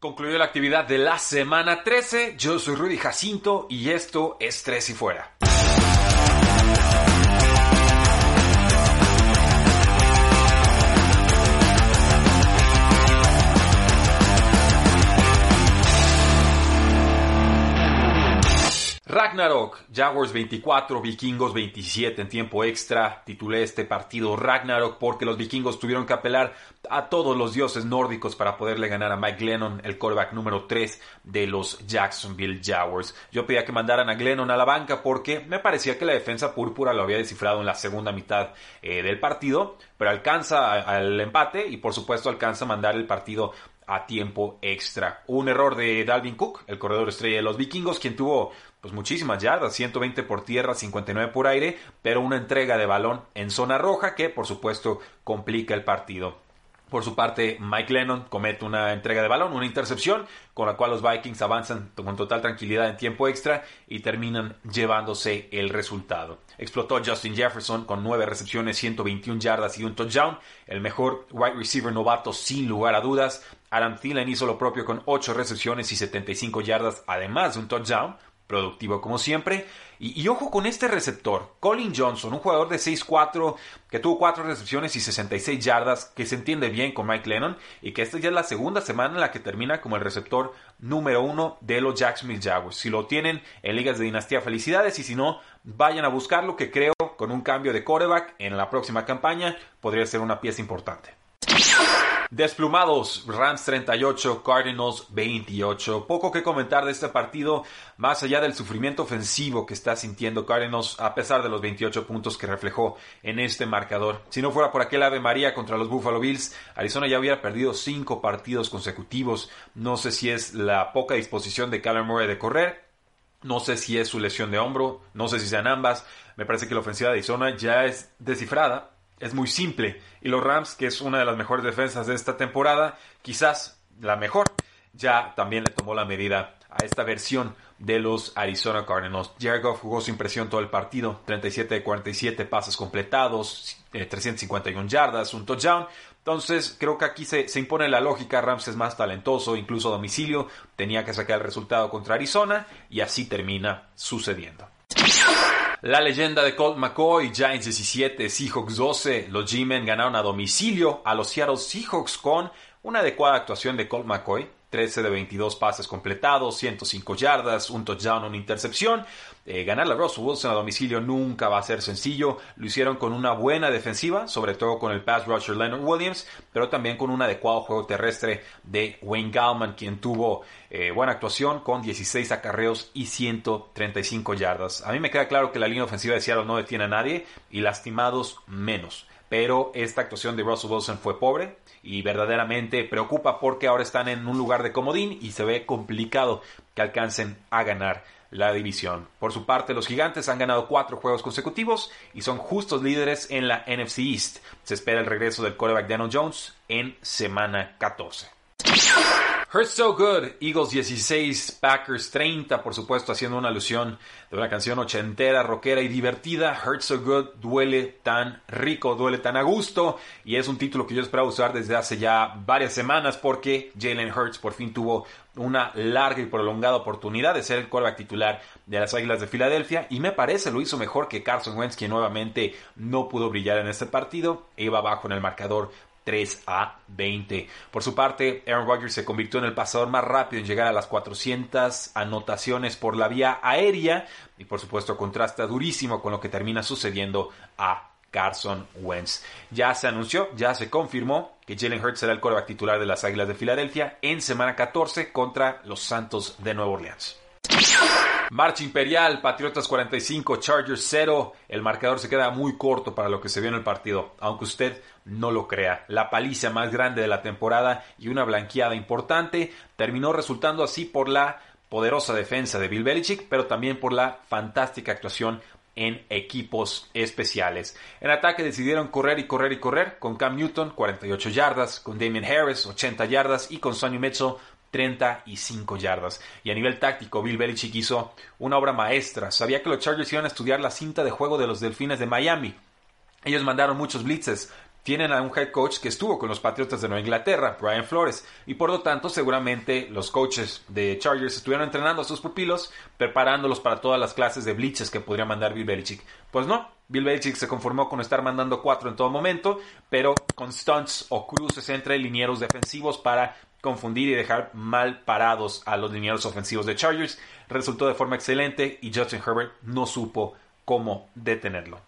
Concluyó la actividad de la semana 13. Yo soy Rudy Jacinto y esto es Tres y Fuera. Ragnarok, Jaguars 24, Vikingos 27 en tiempo extra. Titulé este partido Ragnarok porque los vikingos tuvieron que apelar a todos los dioses nórdicos para poderle ganar a Mike Glennon, el quarterback número 3 de los Jacksonville Jaguars. Yo pedía que mandaran a Glennon a la banca porque me parecía que la defensa púrpura lo había descifrado en la segunda mitad eh, del partido, pero alcanza al empate y por supuesto alcanza a mandar el partido a tiempo extra. Un error de Dalvin Cook, el corredor estrella de los vikingos, quien tuvo pues muchísimas yardas, 120 por tierra, 59 por aire, pero una entrega de balón en zona roja que por supuesto complica el partido. Por su parte, Mike Lennon comete una entrega de balón, una intercepción, con la cual los Vikings avanzan con total tranquilidad en tiempo extra y terminan llevándose el resultado. Explotó Justin Jefferson con 9 recepciones, 121 yardas y un touchdown, el mejor wide receiver novato sin lugar a dudas. Adam Thielen hizo lo propio con 8 recepciones y 75 yardas, además de un touchdown productivo como siempre. Y, ojo con este receptor, Colin Johnson, un jugador de 6'4 que tuvo 4 recepciones y 66 yardas, que se entiende bien con Mike Lennon y que esta ya es la segunda semana en la que termina como el receptor número uno de los Jacksonville Jaguars. Si lo tienen en ligas de dinastía, felicidades y si no, vayan a buscarlo que creo con un cambio de quarterback en la próxima campaña podría ser una pieza importante. Desplumados, Rams 38, Cardinals 28. Poco que comentar de este partido, más allá del sufrimiento ofensivo que está sintiendo Cardinals a pesar de los 28 puntos que reflejó en este marcador. Si no fuera por aquel Ave María contra los Buffalo Bills, Arizona ya hubiera perdido 5 partidos consecutivos. No sé si es la poca disposición de Callum Murray de correr, no sé si es su lesión de hombro, no sé si sean ambas. Me parece que la ofensiva de Arizona ya es descifrada es muy simple. Y los Rams, que es una de las mejores defensas de esta temporada, quizás la mejor, ya también le tomó la medida a esta versión de los Arizona Cardinals. Jared jugó su impresión todo el partido, 37 de 47 pases completados, 351 eh, yardas, un touchdown. Entonces creo que aquí se, se, impone la lógica, Rams es más talentoso, incluso a domicilio, tenía que sacar el resultado contra Arizona y así termina sucediendo. La leyenda de Colt McCoy, Giants 17, Seahawks 12. Los G-Men ganaron a domicilio a los Seattle Seahawks con una adecuada actuación de Colt McCoy. 13 de 22 pases completados, 105 yardas, un touchdown, una intercepción. Eh, ganarle a Russell Wilson a domicilio nunca va a ser sencillo. Lo hicieron con una buena defensiva, sobre todo con el pass rusher Leonard Williams, pero también con un adecuado juego terrestre de Wayne Gallman, quien tuvo eh, buena actuación con 16 acarreos y 135 yardas. A mí me queda claro que la línea ofensiva de Seattle no detiene a nadie y lastimados menos pero esta actuación de Russell Wilson fue pobre y verdaderamente preocupa porque ahora están en un lugar de comodín y se ve complicado que alcancen a ganar la división. Por su parte, los gigantes han ganado cuatro juegos consecutivos y son justos líderes en la NFC East. Se espera el regreso del quarterback Daniel Jones en semana 14. Hurts So Good, Eagles 16, Packers 30, por supuesto haciendo una alusión de una canción ochentera, rockera y divertida. Hurts So Good, duele tan rico, duele tan a gusto y es un título que yo esperaba usar desde hace ya varias semanas porque Jalen Hurts por fin tuvo una larga y prolongada oportunidad de ser el quarterback titular de las Águilas de Filadelfia y me parece lo hizo mejor que Carson Wentz quien nuevamente no pudo brillar en este partido, iba abajo en el marcador 3 a 20. Por su parte, Aaron Rodgers se convirtió en el pasador más rápido en llegar a las 400 anotaciones por la vía aérea y por supuesto contrasta durísimo con lo que termina sucediendo a Carson Wentz. Ya se anunció, ya se confirmó que Jalen Hurts será el quarterback titular de las Águilas de Filadelfia en semana 14 contra los Santos de Nueva Orleans. Marcha Imperial, Patriotas 45, Chargers 0. El marcador se queda muy corto para lo que se vio en el partido, aunque usted no lo crea. La paliza más grande de la temporada y una blanqueada importante terminó resultando así por la poderosa defensa de Bill Belichick, pero también por la fantástica actuación en equipos especiales. En ataque decidieron correr y correr y correr con Cam Newton 48 yardas, con Damien Harris 80 yardas y con Sonny Mitchell 35 yardas. Y a nivel táctico, Bill Belichick hizo una obra maestra. Sabía que los Chargers iban a estudiar la cinta de juego de los Delfines de Miami. Ellos mandaron muchos blitzes. Tienen a un head coach que estuvo con los Patriotas de Nueva Inglaterra, Brian Flores, y por lo tanto seguramente los coaches de Chargers estuvieron entrenando a sus pupilos, preparándolos para todas las clases de blitzes que podría mandar Bill Belichick. Pues no, Bill Belichick se conformó con estar mandando cuatro en todo momento, pero con stunts o cruces entre linieros defensivos para confundir y dejar mal parados a los linieros ofensivos de Chargers. Resultó de forma excelente y Justin Herbert no supo cómo detenerlo.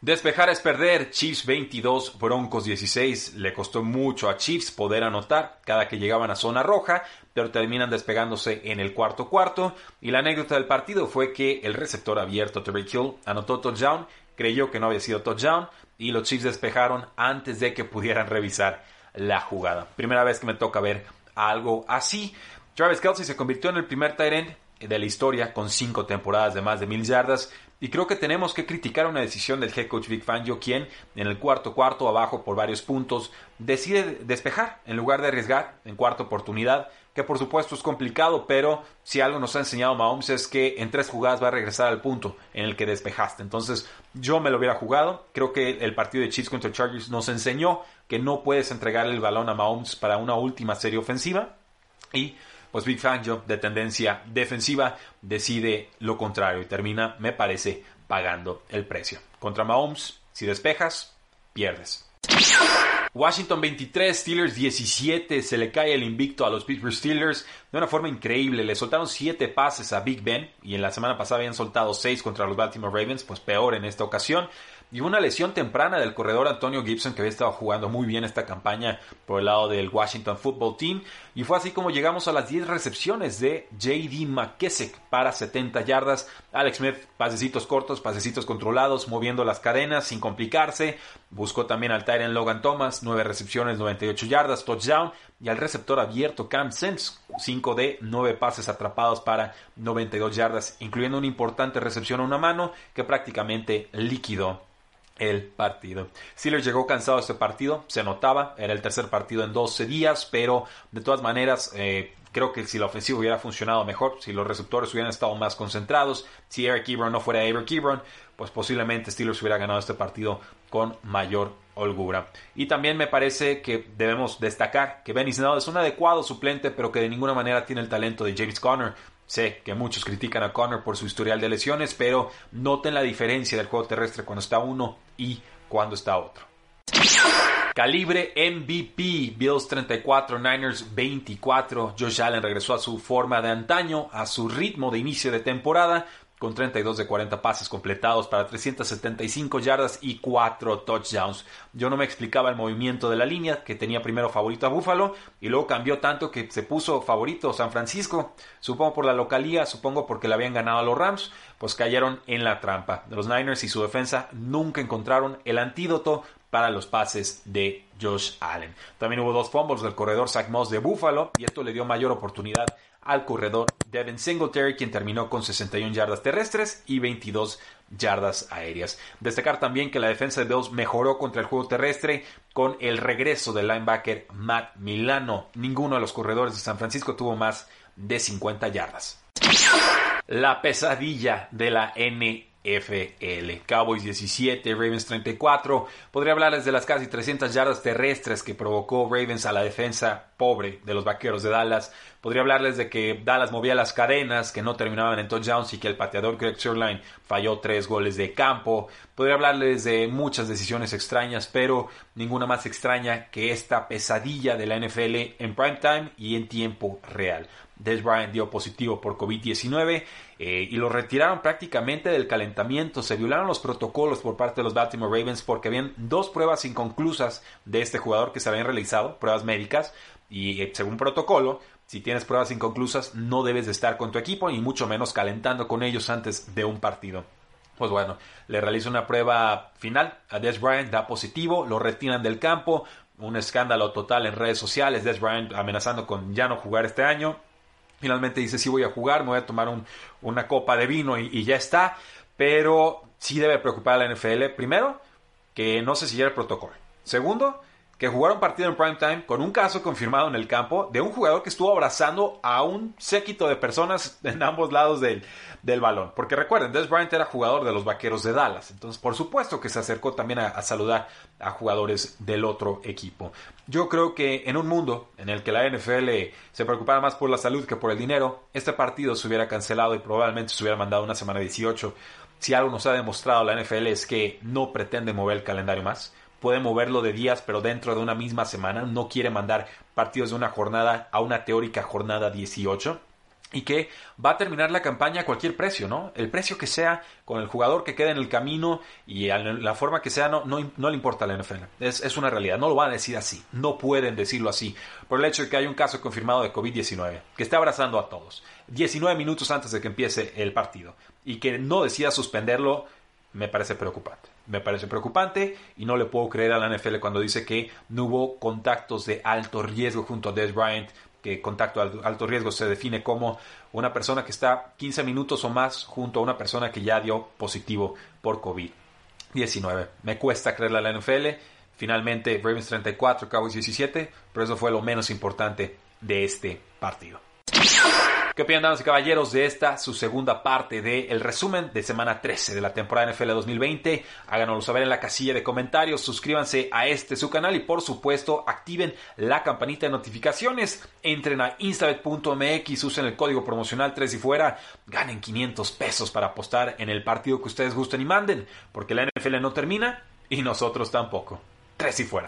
Despejar es perder. Chiefs 22, Broncos 16. Le costó mucho a Chiefs poder anotar cada que llegaban a zona roja, pero terminan despegándose en el cuarto cuarto. Y la anécdota del partido fue que el receptor abierto, Terry Hill, anotó touchdown, creyó que no había sido touchdown y los Chiefs despejaron antes de que pudieran revisar la jugada. Primera vez que me toca ver algo así. Travis Kelsey se convirtió en el primer tight end de la historia con cinco temporadas de más de mil yardas. Y creo que tenemos que criticar una decisión del head coach Vic Fangio, quien en el cuarto cuarto, abajo por varios puntos, decide despejar en lugar de arriesgar en cuarta oportunidad, que por supuesto es complicado, pero si algo nos ha enseñado Mahomes es que en tres jugadas va a regresar al punto en el que despejaste. Entonces yo me lo hubiera jugado. Creo que el partido de Chiefs contra Chargers nos enseñó que no puedes entregar el balón a Mahomes para una última serie ofensiva. Y pues Big Fangio, de tendencia defensiva, decide lo contrario y termina, me parece, pagando el precio. Contra Mahomes, si despejas, pierdes. Washington 23, Steelers 17, se le cae el invicto a los Pittsburgh Steelers de una forma increíble. Le soltaron 7 pases a Big Ben y en la semana pasada habían soltado 6 contra los Baltimore Ravens, pues peor en esta ocasión y una lesión temprana del corredor Antonio Gibson que había estado jugando muy bien esta campaña por el lado del Washington Football Team y fue así como llegamos a las 10 recepciones de JD McKessick para 70 yardas. Alex Smith, pasecitos cortos, pasecitos controlados, moviendo las cadenas sin complicarse. Buscó también al Tyrant Logan Thomas, 9 recepciones, 98 yardas, touchdown y al receptor abierto Cam Sims, 5 de 9 pases atrapados para 92 yardas, incluyendo una importante recepción a una mano que prácticamente liquidó el partido. Steelers llegó cansado a este partido, se notaba, era el tercer partido en 12 días, pero de todas maneras eh, creo que si la ofensiva hubiera funcionado mejor, si los receptores hubieran estado más concentrados, si Eric Ebron no fuera Eric Ebron, pues posiblemente Steelers hubiera ganado este partido con mayor holgura. Y también me parece que debemos destacar que Benny Snell es un adecuado suplente, pero que de ninguna manera tiene el talento de James Conner. Sé que muchos critican a Connor por su historial de lesiones, pero noten la diferencia del juego terrestre cuando está uno y cuando está otro. Calibre MVP, Bills 34, Niners 24. Josh Allen regresó a su forma de antaño, a su ritmo de inicio de temporada, con 32 de 40 pases completados para 375 yardas y 4 touchdowns. Yo no me explicaba el movimiento de la línea, que tenía primero favorito a Buffalo y luego cambió tanto que se puso favorito San Francisco. Supongo por la localía, supongo porque le habían ganado a los Rams, pues cayeron en la trampa. Los Niners y su defensa nunca encontraron el antídoto para los pases de Josh Allen. También hubo dos fumbles del corredor Zach Moss de Buffalo y esto le dio mayor oportunidad al corredor Devin Singletary, quien terminó con 61 yardas terrestres y 22 yardas aéreas. Destacar también que la defensa de Bills mejoró contra el juego terrestre con el regreso del linebacker Matt Milano. Ninguno de los corredores de San Francisco tuvo más de 50 yardas. La pesadilla de la N FL. Cowboys 17, Ravens 34. Podría hablarles de las casi 300 yardas terrestres que provocó Ravens a la defensa pobre de los vaqueros de Dallas. Podría hablarles de que Dallas movía las cadenas que no terminaban en touchdowns y que el pateador Greg Sherline falló tres goles de campo. Podría hablarles de muchas decisiones extrañas, pero ninguna más extraña que esta pesadilla de la NFL en prime time y en tiempo real. Des Bryant dio positivo por COVID-19 eh, y lo retiraron prácticamente del calentamiento. Se violaron los protocolos por parte de los Baltimore Ravens porque habían dos pruebas inconclusas de este jugador que se habían realizado, pruebas médicas, y eh, según protocolo, Si tienes pruebas inconclusas, no debes de estar con tu equipo, y mucho menos calentando con ellos antes de un partido. Pues bueno, le realiza una prueba final a Des Bryant, da positivo, lo retiran del campo, un escándalo total en redes sociales, Des Bryant amenazando con ya no jugar este año. Finalmente dice, sí voy a jugar, me voy a tomar una copa de vino y, y, ya está. Pero sí debe preocupar a la NFL. Primero, que no se siguiera el protocolo. Segundo, que jugaron partido en prime time con un caso confirmado en el campo de un jugador que estuvo abrazando a un séquito de personas en ambos lados del, del balón. Porque recuerden, Des Bryant era jugador de los Vaqueros de Dallas. Entonces, por supuesto que se acercó también a, a, saludar a jugadores del otro equipo. Yo creo que en un mundo en el que la NFL se preocupara más por la salud que por el dinero, este partido se hubiera cancelado y probablemente se hubiera mandado una semana 18. Si algo nos ha demostrado la NFL es que no pretende mover el calendario más puede moverlo de días, pero dentro de una misma semana. No quiere mandar partidos de una jornada a una teórica jornada 18. Y que va a terminar la campaña a cualquier precio, ¿no? El precio que sea, con el jugador que quede en el camino y la forma que sea, no, le importa a la NFL. Es, es, una realidad. No lo van a decir así. No pueden decirlo así. Por el hecho de que hay un caso confirmado de COVID-19 que está abrazando a todos. 19 minutos antes de que empiece el partido. Y que no decida suspenderlo, me parece preocupante me parece preocupante y no le puedo creer a la NFL cuando dice que no hubo contactos de alto riesgo junto a Des Bryant, que contacto de alto riesgo se define como una persona que está 15 minutos o más junto a una persona que ya dio positivo por COVID-19. Me cuesta creerle a la NFL. Finalmente, Ravens 34, Cowboys 17, pero eso fue lo menos importante de este partido. ¿Qué opinan, damas y caballeros, de esta, su segunda parte del resumen de semana 13 de la temporada NFL 2020? Háganoslo saber en la casilla de comentarios, suscríbanse a este su canal y por supuesto activen la campanita de notificaciones. Entren a instabet.mx, usen el código promocional 3 y fuera, ganen 500 pesos para apostar en el partido que ustedes gusten y manden, porque la NFL no termina y nosotros tampoco. 3 y fuera.